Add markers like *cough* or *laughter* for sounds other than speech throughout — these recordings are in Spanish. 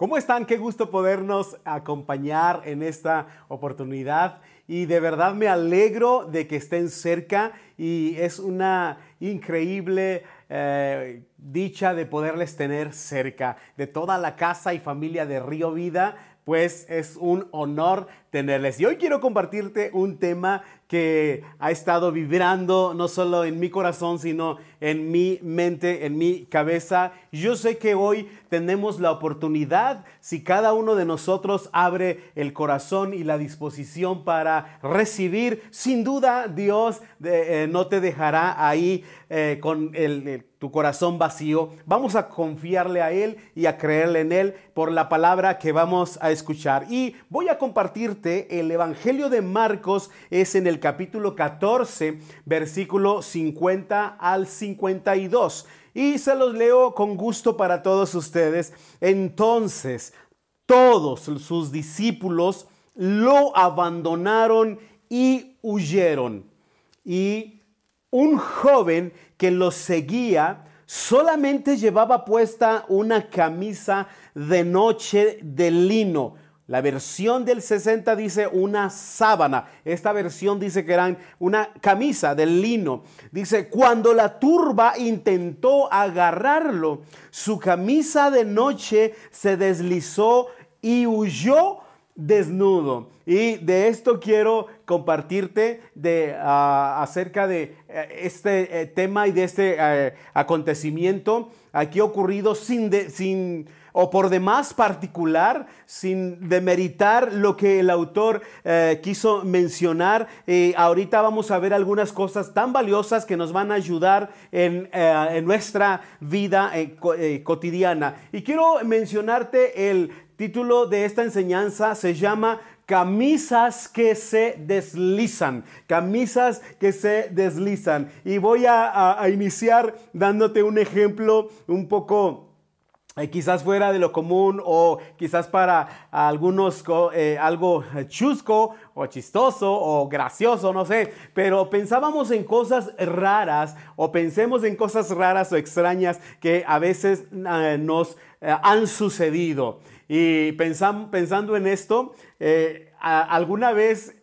¿Cómo están? Qué gusto podernos acompañar en esta oportunidad y de verdad me alegro de que estén cerca y es una increíble eh, dicha de poderles tener cerca de toda la casa y familia de Río Vida pues es un honor tenerles. Y hoy quiero compartirte un tema que ha estado vibrando no solo en mi corazón, sino en mi mente, en mi cabeza. Yo sé que hoy tenemos la oportunidad, si cada uno de nosotros abre el corazón y la disposición para recibir, sin duda Dios eh, no te dejará ahí eh, con tu corazón vacío. Vamos a confiarle a Él y a creerle en Él por la palabra que vamos a escuchar. Y voy a el Evangelio de Marcos, es en el capítulo 14, versículo 50 al 52. Y se los leo con gusto para todos ustedes. Entonces, todos sus discípulos lo abandonaron y huyeron. Y un joven que lo seguía solamente llevaba puesta una camisa de noche de lino la versión del 60 dice una sábana. Esta versión dice que eran una camisa de lino. Dice, cuando la turba intentó agarrarlo, su camisa de noche se deslizó y huyó desnudo. Y de esto quiero compartirte de, ah, acerca de eh, este eh, tema y de este eh, acontecimiento aquí ocurrido sin, sin o por demás particular, sin demeritar lo que el autor quiso mencionar. Eh, ahorita vamos a ver algunas cosas tan valiosas que nos van a ayudar en, eh, nuestra vida cotidiana. Y quiero mencionarte el título de esta enseñanza, se llama camisas que se deslizan, camisas que se deslizan. Y voy a iniciar dándote un ejemplo un poco eh, quizás fuera de lo común o quizás para algunos eh, algo chusco o chistoso o gracioso, no sé, pero pensábamos en cosas raras o pensemos en cosas raras o extrañas que a veces eh, nos han sucedido. Y pensando en esto, alguna vez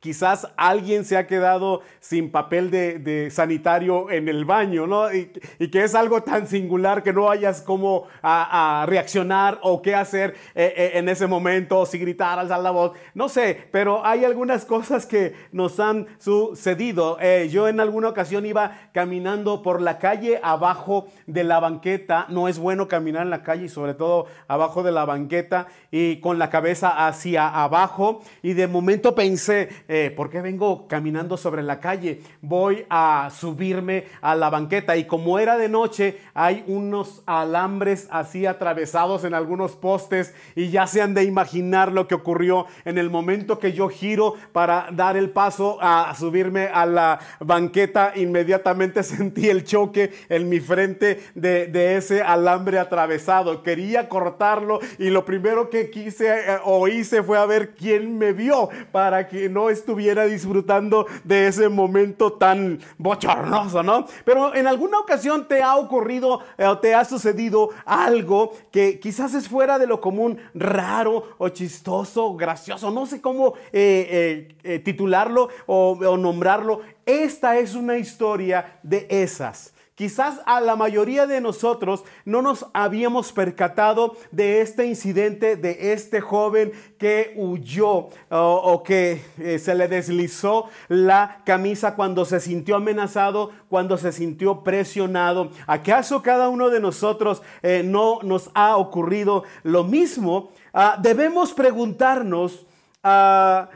Quizás alguien se ha quedado sin papel de, sanitario en el baño, ¿no? Y, que es algo tan singular que no hayas cómo a, reaccionar o qué hacer eh, eh, en ese momento, o si gritar, alzar la voz, no sé, pero hay algunas cosas que nos han sucedido. Eh, yo en alguna ocasión iba caminando por la calle abajo de la banqueta, no es bueno caminar en la calle y sobre todo abajo de la banqueta y con la cabeza hacia abajo y de momento pensé, eh, ¿por qué vengo caminando sobre la calle? Voy a subirme a la banqueta y como era de noche, hay unos alambres así atravesados en algunos postes y ya se han de imaginar lo que ocurrió en el momento que yo giro para dar el paso a subirme a la banqueta, inmediatamente *laughs* sentí el choque en mi frente de, ese alambre atravesado. Quería cortarlo y lo primero que quise eh, o hice fue a ver quién me vio para que no estuviera disfrutando de ese momento tan bochornoso, ¿no? Pero en alguna ocasión te ha ocurrido eh, o te ha sucedido algo que quizás es fuera de lo común, raro o chistoso, gracioso, no sé cómo eh, eh, titularlo o nombrarlo. Esta es una historia de esas. Quizás a la mayoría de nosotros no nos habíamos percatado de este incidente, de este joven que huyó o, que eh, se le deslizó la camisa cuando se sintió amenazado, cuando se sintió presionado. ¿Acaso cada uno de nosotros eh, no nos ha ocurrido lo mismo? Ah, debemos preguntarnos ah,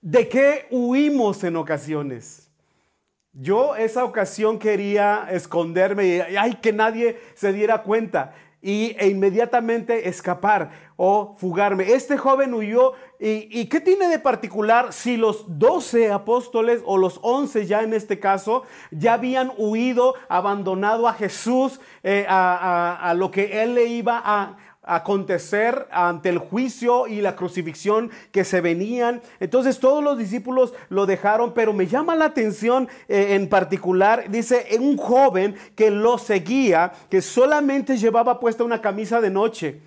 de qué huimos en ocasiones. Yo esa ocasión quería esconderme y ay, que nadie se diera cuenta y, e inmediatamente escapar o fugarme. Este joven huyó y, y, ¿qué tiene de particular si los doce apóstoles o los once ya en este caso ya habían huido, abandonado a Jesús, eh, a, a lo que él le iba a, acontecer ante el juicio y la crucifixión que se venían. Entonces todos los discípulos lo dejaron, pero me llama la atención eh, en particular, dice, un joven que lo seguía, que solamente llevaba puesta una camisa de noche.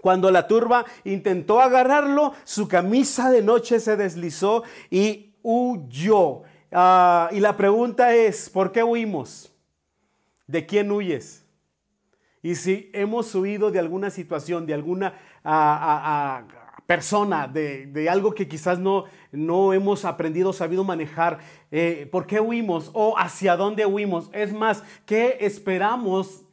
Cuando la turba intentó agarrarlo, su camisa de noche se deslizó y huyó. Ah, y la pregunta es, ¿por qué huimos? ¿De quién huyes? Y si hemos huido de alguna situación, de alguna persona, de, algo que quizás no, no hemos aprendido, sabido manejar, eh, ¿por qué huimos? ¿O hacia dónde huimos? Es más, ¿qué esperamos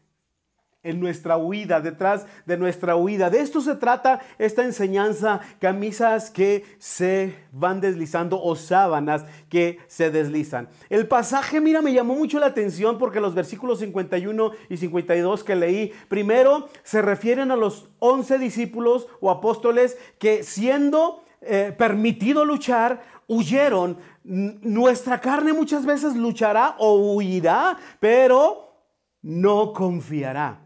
en nuestra huida, detrás de nuestra huida. De esto se trata esta enseñanza, camisas que se van deslizando o sábanas que se deslizan. El pasaje, mira, me llamó mucho la atención porque los versículos 51 y 52 que leí, primero se refieren a los 11 discípulos o apóstoles que siendo eh, permitido luchar, huyeron. Nuestra carne muchas veces luchará o huirá, pero no confiará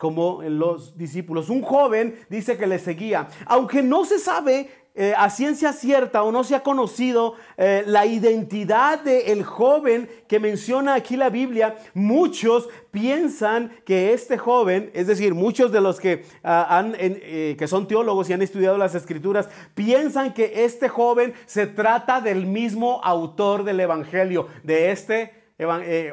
como los discípulos. Un joven dice que le seguía. Aunque no se sabe eh, a ciencia cierta o no se ha conocido eh, la identidad del joven que menciona aquí la Biblia, muchos piensan que este joven, es decir, muchos de los que, ah, han, eh, que son teólogos y han estudiado las escrituras, piensan que este joven se trata del mismo autor del Evangelio, de este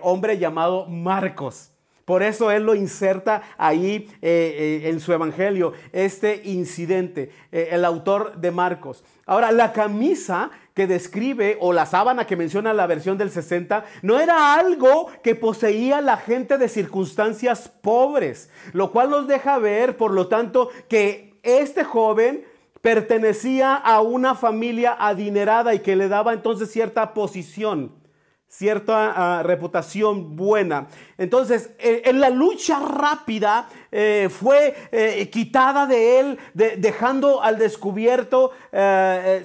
hombre llamado Marcos. Por eso él lo inserta ahí eh, eh, en su evangelio, este incidente, eh, el autor de Marcos. Ahora, la camisa que describe o la sábana que menciona la versión del 60 no era algo que poseía la gente de circunstancias pobres, lo cual nos deja ver, por lo tanto, que este joven pertenecía a una familia adinerada y que le daba entonces cierta posición cierta ah, reputación buena. Entonces, eh, en la lucha rápida eh, fue eh, quitada de él, dejando al descubierto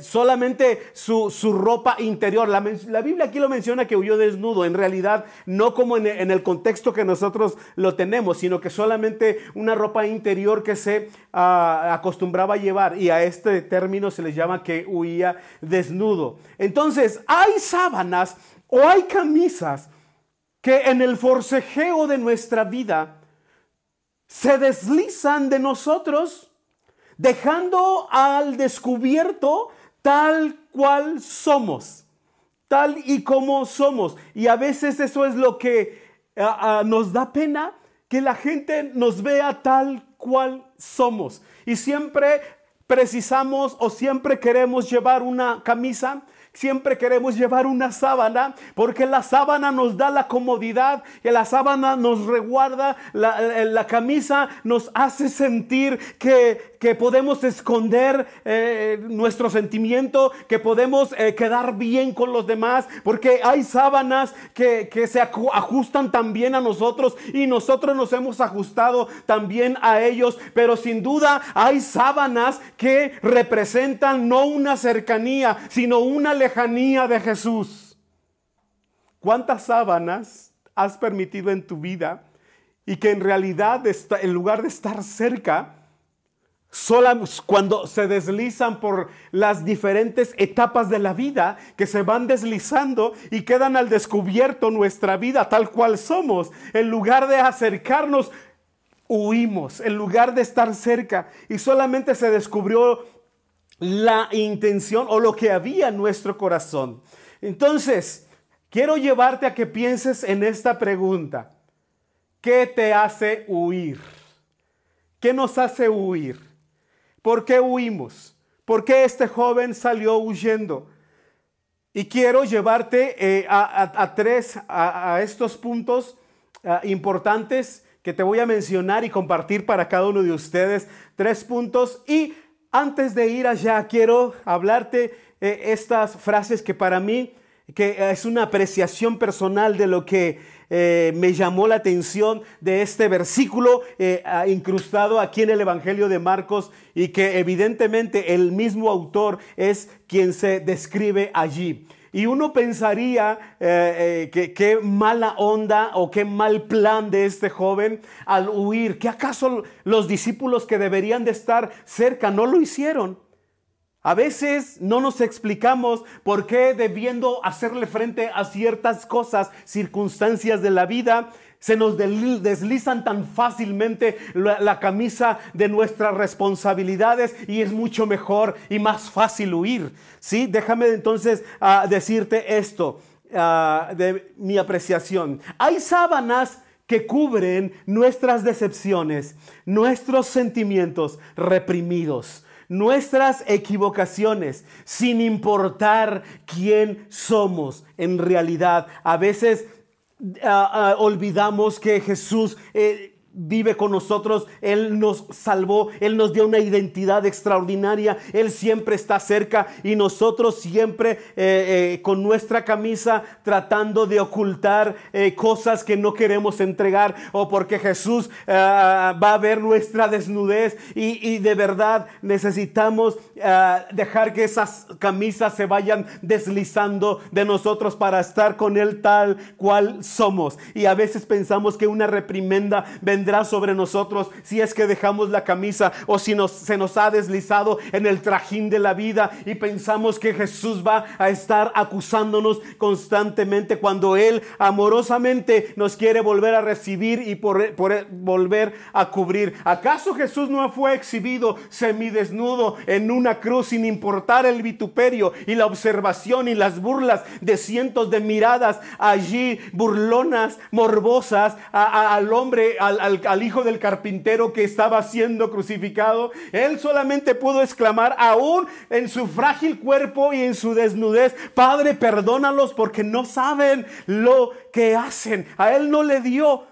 solamente su, ropa interior. La, Biblia aquí lo menciona que huyó desnudo, en realidad no como en, en, el contexto que nosotros lo tenemos, sino que solamente una ropa interior que se ah, acostumbraba a llevar y a este término se le llama que huía desnudo. Entonces, hay sábanas o hay camisas que en el forcejeo de nuestra vida se deslizan de nosotros, dejando al descubierto tal cual somos, tal y como somos. Y a veces eso es lo que nos da pena, que la gente nos vea tal cual somos. Y siempre precisamos o siempre queremos llevar una camisa Siempre queremos llevar una sábana porque la sábana nos da la comodidad, que la sábana nos reguarda, la, camisa nos hace sentir que, podemos esconder eh, nuestro sentimiento, que podemos eh, quedar bien con los demás, porque hay sábanas que, que se ajustan también a nosotros y nosotros nos hemos ajustado también a ellos, pero sin duda hay sábanas que representan no una cercanía, sino una lejanía de Jesús. ¿Cuántas sábanas has permitido en tu vida y que en realidad en lugar de estar cerca, solo cuando se deslizan por las diferentes etapas de la vida, que se van deslizando y quedan al descubierto nuestra vida tal cual somos, en lugar de acercarnos, huimos, en lugar de estar cerca y solamente se descubrió la intención o lo que había en nuestro corazón. Entonces, quiero llevarte a que pienses en esta pregunta. ¿Qué te hace huir? ¿Qué nos hace huir? ¿Por qué huimos? ¿Por qué este joven salió huyendo? Y quiero llevarte eh, a, tres, a, estos puntos ah, importantes que te voy a mencionar y compartir para cada uno de ustedes. Tres puntos y antes de ir allá, quiero hablarte eh, estas frases que para mí que es una apreciación personal de lo que eh, me llamó la atención de este versículo eh, incrustado aquí en el Evangelio de Marcos y que evidentemente el mismo autor es quien se describe allí. Y uno pensaría eh, que qué mala onda o qué mal plan de este joven al huir. ¿Que acaso los discípulos que deberían de estar cerca no lo hicieron? A veces no nos explicamos por qué debiendo hacerle frente a ciertas cosas, circunstancias de la vida, se nos deslizan tan fácilmente la, camisa de nuestras responsabilidades y es mucho mejor y más fácil huir. ¿sí? Déjame entonces ah, decirte esto ah, de mi apreciación. Hay sábanas que cubren nuestras decepciones, nuestros sentimientos reprimidos nuestras equivocaciones, sin importar quién somos en realidad. A veces ah, ah, olvidamos que Jesús eh, vive con nosotros, Él nos salvó, Él nos dio una identidad extraordinaria, Él siempre está cerca y nosotros siempre eh, eh, con nuestra camisa tratando de ocultar eh, cosas que no queremos entregar o porque Jesús va a ver nuestra desnudez y, de verdad necesitamos dejar que esas camisas se vayan deslizando de nosotros para estar con Él tal cual somos. Y a veces pensamos que una reprimenda vendrá sobre nosotros si es que dejamos la camisa o si nos, se nos ha deslizado en el trajín de la vida y pensamos que Jesús va a estar acusándonos constantemente cuando Él amorosamente nos quiere volver a recibir y por, por volver a cubrir. ¿Acaso Jesús no fue exhibido semidesnudo en una cruz sin importar el vituperio y la observación y las burlas de cientos de miradas allí burlonas, morbosas al hombre, al, hijo del carpintero que estaba siendo crucificado, él solamente pudo exclamar, aún en su frágil cuerpo y en su desnudez, Padre, perdónalos porque no saben lo que hacen. A él no le dio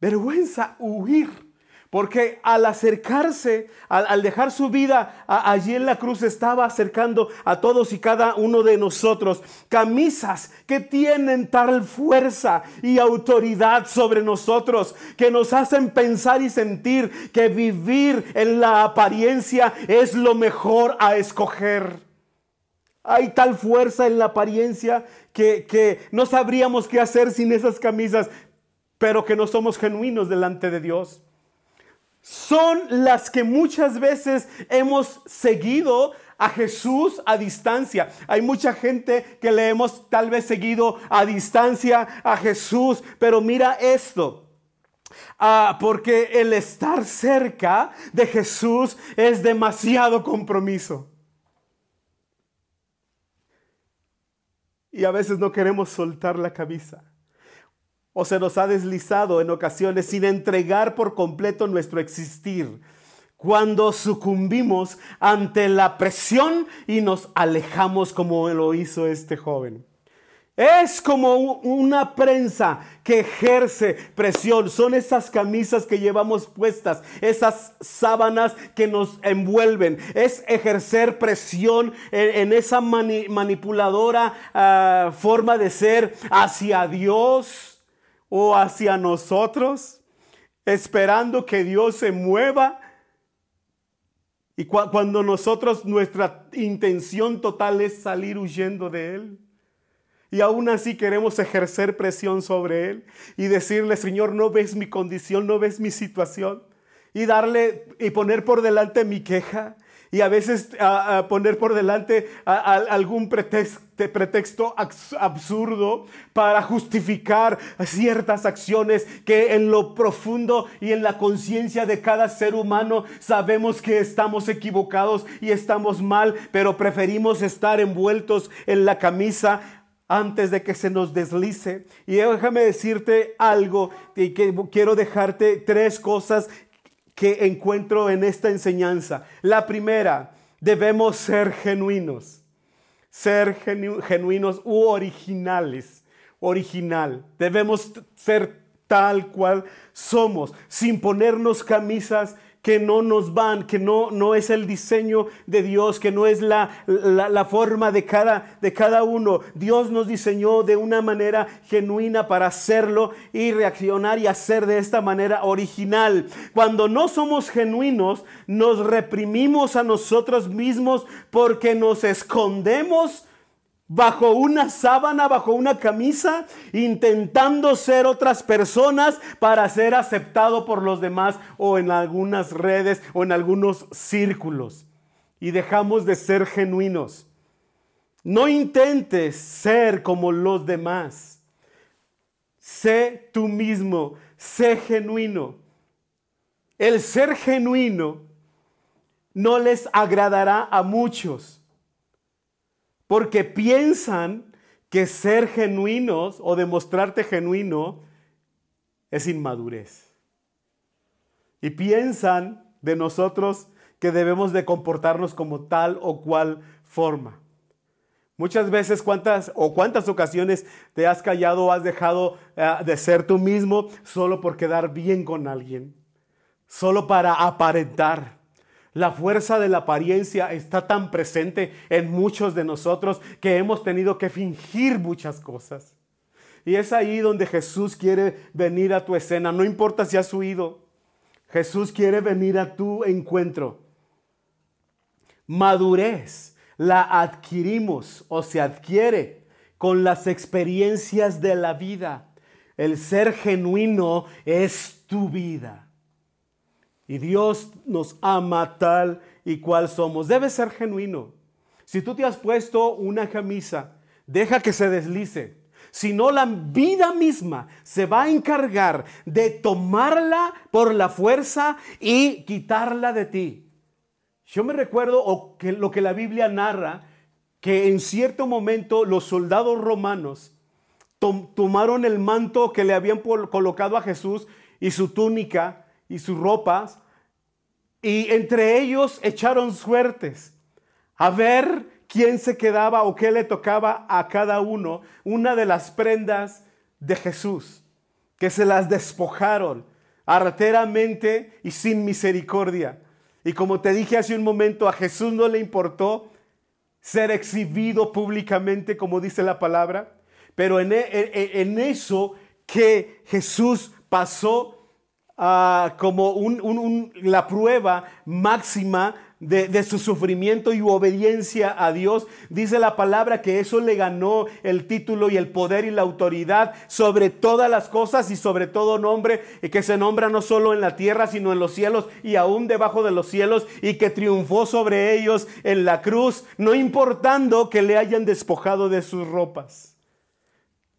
vergüenza huir porque al acercarse, al, dejar su vida allí en la cruz, estaba acercando a todos y cada uno de nosotros camisas que tienen tal fuerza y autoridad sobre nosotros, que nos hacen pensar y sentir que vivir en la apariencia es lo mejor a escoger. Hay tal fuerza en la apariencia que, no sabríamos qué hacer sin esas camisas, pero que no somos genuinos delante de Dios son las que muchas veces hemos seguido a Jesús a distancia. Hay mucha gente que le hemos tal vez seguido a distancia a Jesús, pero mira esto. Ah, porque el estar cerca de Jesús es demasiado compromiso. Y a veces no queremos soltar la cabeza o se nos ha deslizado en ocasiones sin entregar por completo nuestro existir. Cuando sucumbimos ante la presión y nos alejamos como lo hizo este joven. Es como una prensa que ejerce presión. Son esas camisas que llevamos puestas, esas sábanas que nos envuelven. Es ejercer presión en, esa manipuladora ah, forma de ser hacia Dios o hacia nosotros, esperando que Dios se mueva. Y cuando nosotros nuestra intención total es salir huyendo de Él. Y aún así queremos ejercer presión sobre Él y decirle, Señor, no ves mi condición, no ves mi situación. Y darle y poner por delante mi queja y a veces poner por delante algún pretexto, pretexto absurdo para justificar ciertas acciones que en lo profundo y en la conciencia de cada ser humano sabemos que estamos equivocados y estamos mal, pero preferimos estar envueltos en la camisa antes de que se nos deslice. Y déjame decirte algo y que quiero dejarte tres cosas que encuentro en esta enseñanza. La primera, debemos ser genuinos, ser genuinos u originales, original. Debemos ser tal cual somos, sin ponernos camisas que no nos van, que no, no es el diseño de Dios, que no es la, la, forma de cada, de cada uno. Dios nos diseñó de una manera genuina para hacerlo y reaccionar y hacer de esta manera original. Cuando no somos genuinos, nos reprimimos a nosotros mismos porque nos escondemos bajo una sábana, bajo una camisa, intentando ser otras personas para ser aceptado por los demás o en algunas redes o en algunos círculos. y dejamos de ser genuinos. No intentes ser como los demás. Sé tú mismo, sé genuino. El ser genuino no les agradará a muchos, porque piensan que ser genuinos o demostrarte genuino es inmadurez. Y piensan de nosotros que debemos de comportarnos como tal o cual forma. Muchas veces, cuántas o cuántas ocasiones te has callado o has dejado eh, de ser tú mismo solo por quedar bien con alguien, solo para aparentar. La fuerza de la apariencia está tan presente en muchos de nosotros que hemos tenido que fingir muchas cosas. Y es ahí donde Jesús quiere venir a tu escena, no importa si has huido. Jesús quiere venir a tu encuentro. Madurez la adquirimos o se adquiere con las experiencias de la vida. El ser genuino es tu vida. Y Dios nos ama tal y cual somos. Debe ser genuino. Si tú te has puesto una camisa, deja que se deslice. Si no, la vida misma se va a encargar de tomarla por la fuerza y quitarla de ti. Yo me recuerdo lo que la Biblia narra, que en cierto momento los soldados romanos tomaron el manto que le habían colocado a Jesús y su túnica y sus ropas, y entre ellos echaron suertes a ver quién se quedaba o qué le tocaba a cada uno una de las prendas de Jesús, que se las despojaron arteramente y sin misericordia. Y como te dije hace un momento, a Jesús no le importó ser exhibido públicamente, como dice la palabra, pero en, e, eso que Jesús pasó como la prueba máxima de, su sufrimiento y obediencia a Dios, dice la palabra que eso le ganó el título y el poder y la autoridad sobre todas las cosas y sobre todo nombre, que se nombra no solo en la tierra, sino en los cielos y aún debajo de los cielos, y que triunfó sobre ellos en la cruz, no importando que le hayan despojado de sus ropas.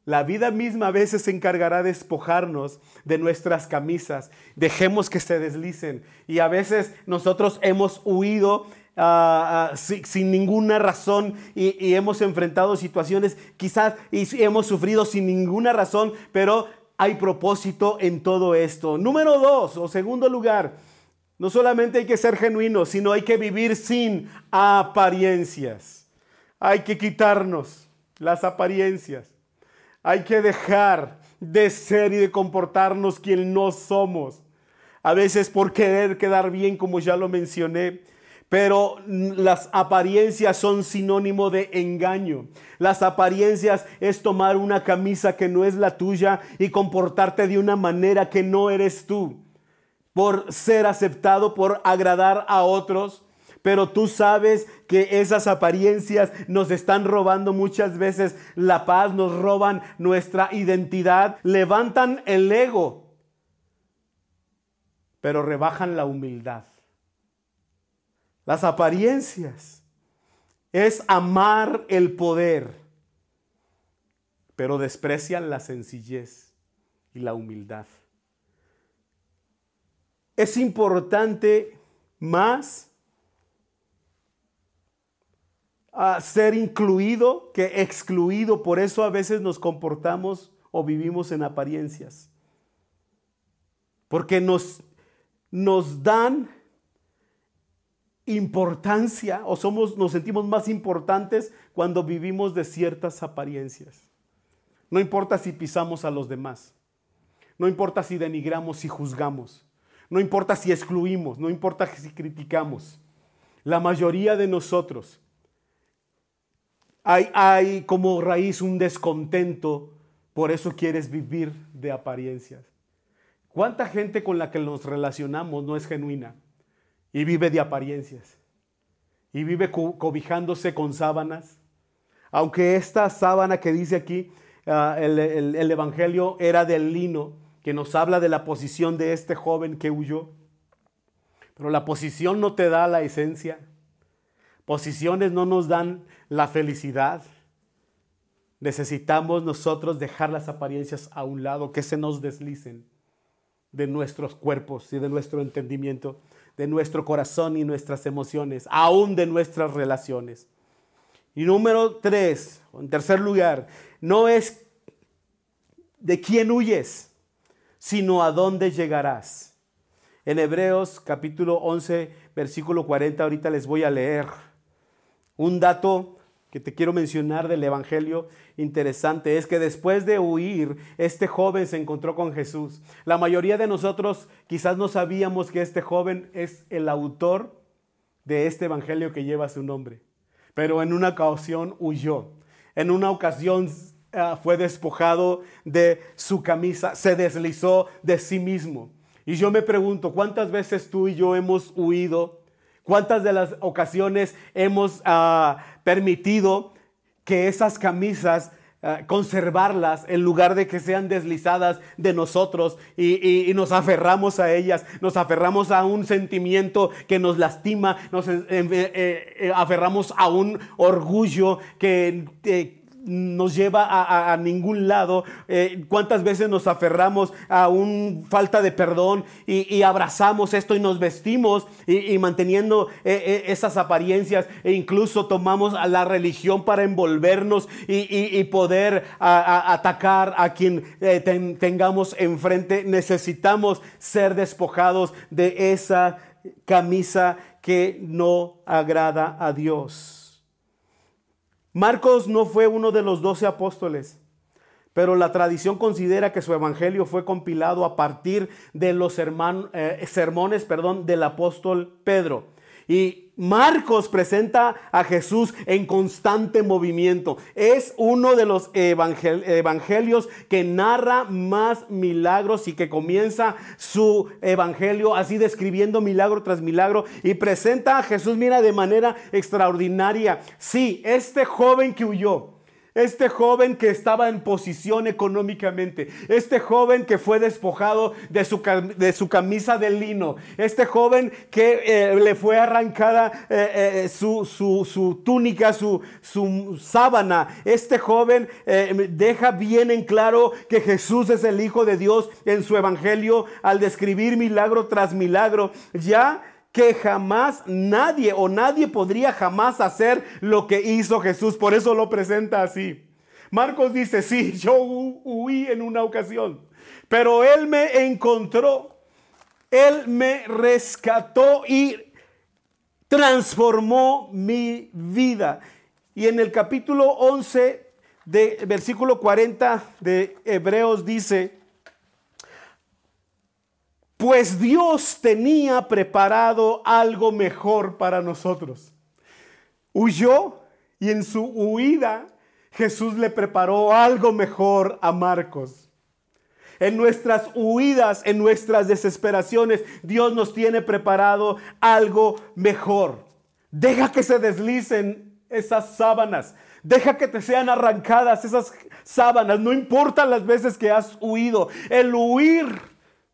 La vida misma a veces se encargará de despojarnos de nuestras camisas. Dejemos que se deslicen. Y a veces nosotros hemos huido ah, ah, sin, ninguna razón y, hemos enfrentado situaciones quizás y hemos sufrido sin ninguna razón, pero hay propósito en todo esto. Número dos o segundo lugar, no solamente hay que ser genuino, sino hay que vivir sin apariencias. Hay que quitarnos las apariencias. Hay que dejar de ser y de comportarnos quien no somos. A veces por querer quedar bien, como ya lo mencioné, pero las apariencias son sinónimo de engaño. Las apariencias es tomar una camisa que no es la tuya y comportarte de una manera que no eres tú. Por ser aceptado, por agradar a otros, pero tú sabes que esas apariencias nos están robando muchas veces la paz, nos roban nuestra identidad, levantan el ego, pero rebajan la humildad. Las apariencias es amar el poder, pero desprecian la sencillez y la humildad. Es importante más a ser incluido que excluido. Por eso a veces nos comportamos o vivimos en apariencias. Porque nos, nos dan importancia o somos, nos sentimos más importantes cuando vivimos de ciertas apariencias. No importa si pisamos a los demás. No importa si denigramos, si juzgamos. No importa si excluimos. No importa si criticamos. La mayoría de nosotros hay, como raíz un descontento, por eso quieres vivir de apariencias. ¿Cuánta gente con la que nos relacionamos no es genuina y vive de apariencias? Y vive cobijándose con sábanas. Aunque esta sábana que dice aquí, ah, el Evangelio era del lino, que nos habla de la posición de este joven que huyó. Pero la posición no te da la esencia. Posiciones no nos dan la felicidad. Necesitamos nosotros dejar las apariencias a un lado, que se nos deslicen de nuestros cuerpos y de nuestro entendimiento, de nuestro corazón y nuestras emociones, aún de nuestras relaciones. Y número tres, en tercer lugar, no es de quién huyes, sino a dónde llegarás. En Hebreos capítulo 11, versículo 40, ahorita les voy a leer un dato que te quiero mencionar del Evangelio interesante es que después de huir, este joven se encontró con Jesús. La mayoría de nosotros quizás no sabíamos que este joven es el autor de este Evangelio que lleva su nombre, pero en una ocasión huyó. En una ocasión ah, fue despojado de su camisa, se deslizó de sí mismo. Y yo me pregunto, ¿cuántas veces tú y yo hemos huido? ¿Cuántas de las ocasiones hemos ah, permitido que esas camisas ah, conservarlas en lugar de que sean deslizadas de nosotros y, nos aferramos a ellas, nos aferramos a un sentimiento que nos lastima, nos eh, eh, eh, aferramos a un orgullo que nos lleva a, ningún lado. Eh, ¿Cuántas veces nos aferramos a una falta de perdón y, abrazamos esto y nos vestimos y, manteniendo eh, eh, esas apariencias e incluso tomamos a la religión para envolvernos y, poder atacar a quien tengamos enfrente? Necesitamos ser despojados de esa camisa que no agrada a Dios. Marcos no fue uno de los doce apóstoles, pero la tradición considera que su evangelio fue compilado a partir de los eh, sermones perdón, del apóstol Pedro. Y Marcos presenta a Jesús en constante movimiento. Es uno de los evangelios que narra más milagros y que comienza su evangelio así describiendo milagro tras milagro y presenta a Jesús, mira, de manera extraordinaria. Sí, este joven que huyó este joven que estaba en posición económicamente, este joven que fue despojado de su, de su camisa de lino, este joven que eh, le fue arrancada eh, eh, su, túnica, su, su, sábana, este joven deja bien en claro que Jesús es el Hijo de Dios en su evangelio al describir milagro tras milagro. Ya que jamás nadie o nadie podría jamás hacer lo que hizo Jesús. Por eso lo presenta así. Marcos dice, sí, yo huí en una ocasión, pero Él me encontró, Él me rescató y transformó mi vida. Y en el capítulo 11 de versículo 40 de Hebreos dice, pues Dios tenía preparado algo mejor para nosotros. Huyó y en su huida Jesús le preparó algo mejor a Marcos. En nuestras huidas, en nuestras desesperaciones, Dios nos tiene preparado algo mejor. Deja que se deslicen esas sábanas. Deja que te sean arrancadas esas sábanas. No importa las veces que has huido. El huir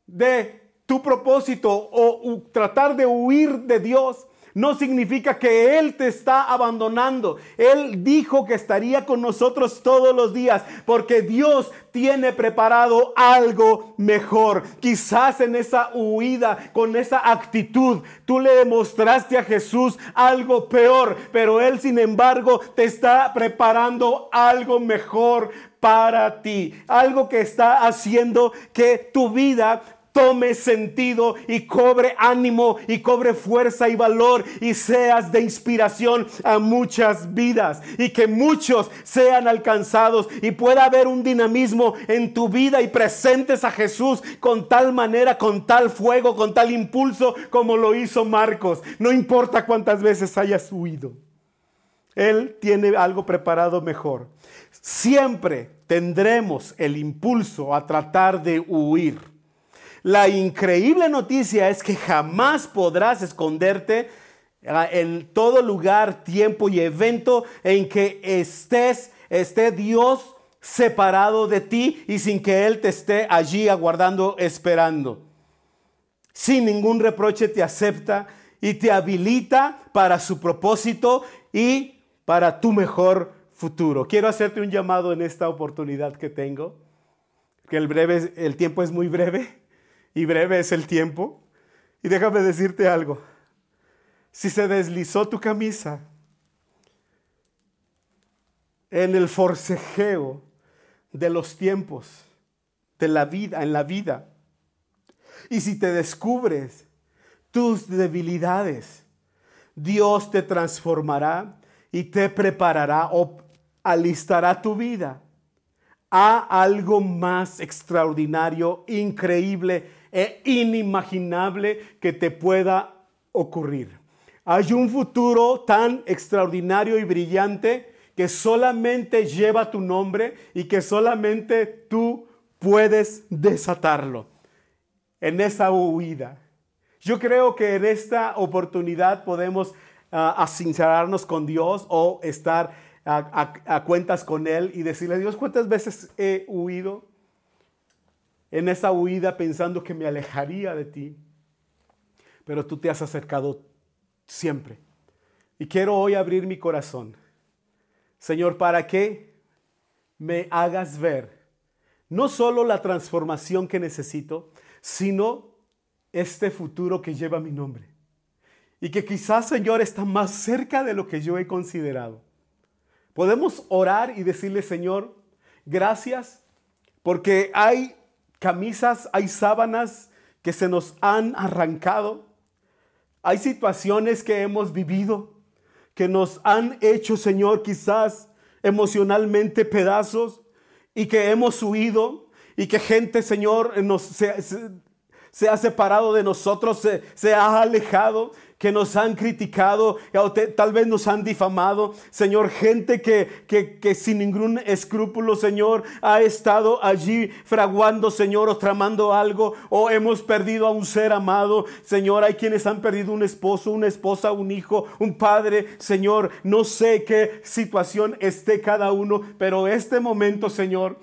de tu propósito o tratar de huir de Dios no significa que Él te está abandonando. Él dijo que estaría con nosotros todos los días porque Dios tiene preparado algo mejor. Quizás en esa huida, con esa actitud, tú le demostraste a Jesús algo peor, pero Él sin embargo te está preparando algo mejor para ti. Algo que está haciendo que tu vida tome sentido y cobre ánimo y cobre fuerza y valor y seas de inspiración a muchas vidas y que muchos sean alcanzados y pueda haber un dinamismo en tu vida y presentes a Jesús con tal manera, con tal fuego, con tal impulso como lo hizo Marcos. No importa cuántas veces hayas huido. Él tiene algo preparado mejor. Siempre tendremos el impulso a tratar de huir la increíble noticia es que jamás podrás esconderte ah, en todo lugar, tiempo y evento en que estés, esté Dios separado de ti y sin que Él te esté allí aguardando, esperando. Sin ningún reproche te acepta y te habilita para su propósito y para tu mejor futuro. Quiero hacerte un llamado en esta oportunidad que tengo, que el, breve, el tiempo es muy breve y breve es el tiempo. Y déjame decirte algo, si se deslizó tu camisa en el forcejeo de los tiempos, de la vida, en la vida, y si te descubres tus debilidades, Dios te transformará y te preparará o alistará tu vida a algo más extraordinario, increíble e inimaginable que te pueda ocurrir. Hay un futuro tan extraordinario y brillante que solamente lleva tu nombre y que solamente tú puedes desatarlo en esa huida. Yo creo que en esta oportunidad podemos uh, con Dios o estar a, cuentas con Él y decirle, Dios, ¿cuántas veces he huido? En esa huida pensando que me alejaría de ti, pero tú te has acercado siempre. Y quiero hoy abrir mi corazón. Señor, para que me hagas ver no solo la transformación que necesito, sino este futuro que lleva mi nombre. Y que quizás, Señor, está más cerca de lo que yo he considerado. Podemos orar y decirle, Señor, gracias, porque hay camisas, hay sábanas que se nos han arrancado. Hay situaciones que hemos vivido que nos han hecho, Señor, quizás emocionalmente pedazos y que hemos huido y que gente, Señor, se, ha separado de nosotros, se ha alejado que nos han criticado, tal vez nos han difamado, Señor, gente que, que, sin ningún escrúpulo, Señor, ha estado allí fraguando, Señor, o tramando algo, o hemos perdido a un ser amado, Señor, hay quienes han perdido un esposo, una esposa, un hijo, un padre, Señor, no sé qué situación esté cada uno, pero este momento, Señor,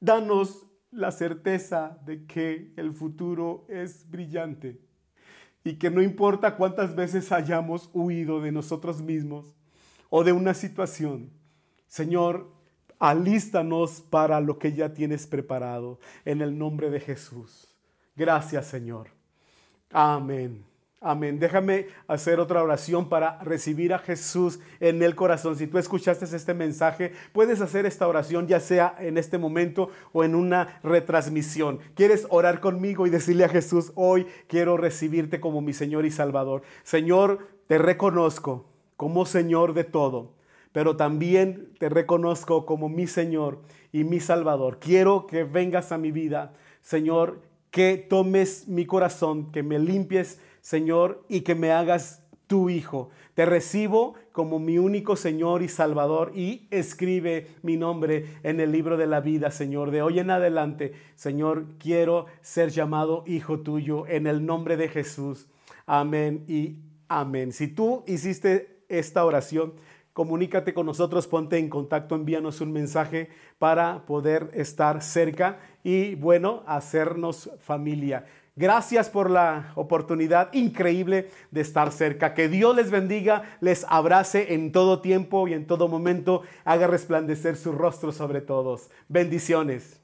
danos la certeza de que el futuro es brillante y que no importa cuántas veces hayamos huido de nosotros mismos o de una situación, Señor, alístanos para lo que ya tienes preparado en el nombre de Jesús. Gracias, Señor. Amén. Amén. Déjame hacer otra oración para recibir a Jesús en el corazón. Si tú escuchaste este mensaje, puedes hacer esta oración ya sea en este momento o en una retransmisión. ¿Quieres orar conmigo y decirle a Jesús, hoy quiero recibirte como mi Señor y Salvador? Señor, te reconozco como Señor de todo, pero también te reconozco como mi Señor y mi Salvador. Quiero que vengas a mi vida, Señor, que tomes mi corazón, que me limpies Señor, y que me hagas tu Hijo. Te recibo como mi único Señor y Salvador y escribe mi nombre en el libro de la vida, Señor. De hoy en adelante, Señor, quiero ser llamado Hijo tuyo en el nombre de Jesús. Amén y amén. Si tú hiciste esta oración, comunícate con nosotros, ponte en contacto, envíanos un mensaje para poder estar cerca y, bueno, hacernos familia. Gracias por la oportunidad increíble de estar cerca. Que Dios les bendiga, les abrace en todo tiempo y en todo momento, haga resplandecer su rostro sobre todos. Bendiciones.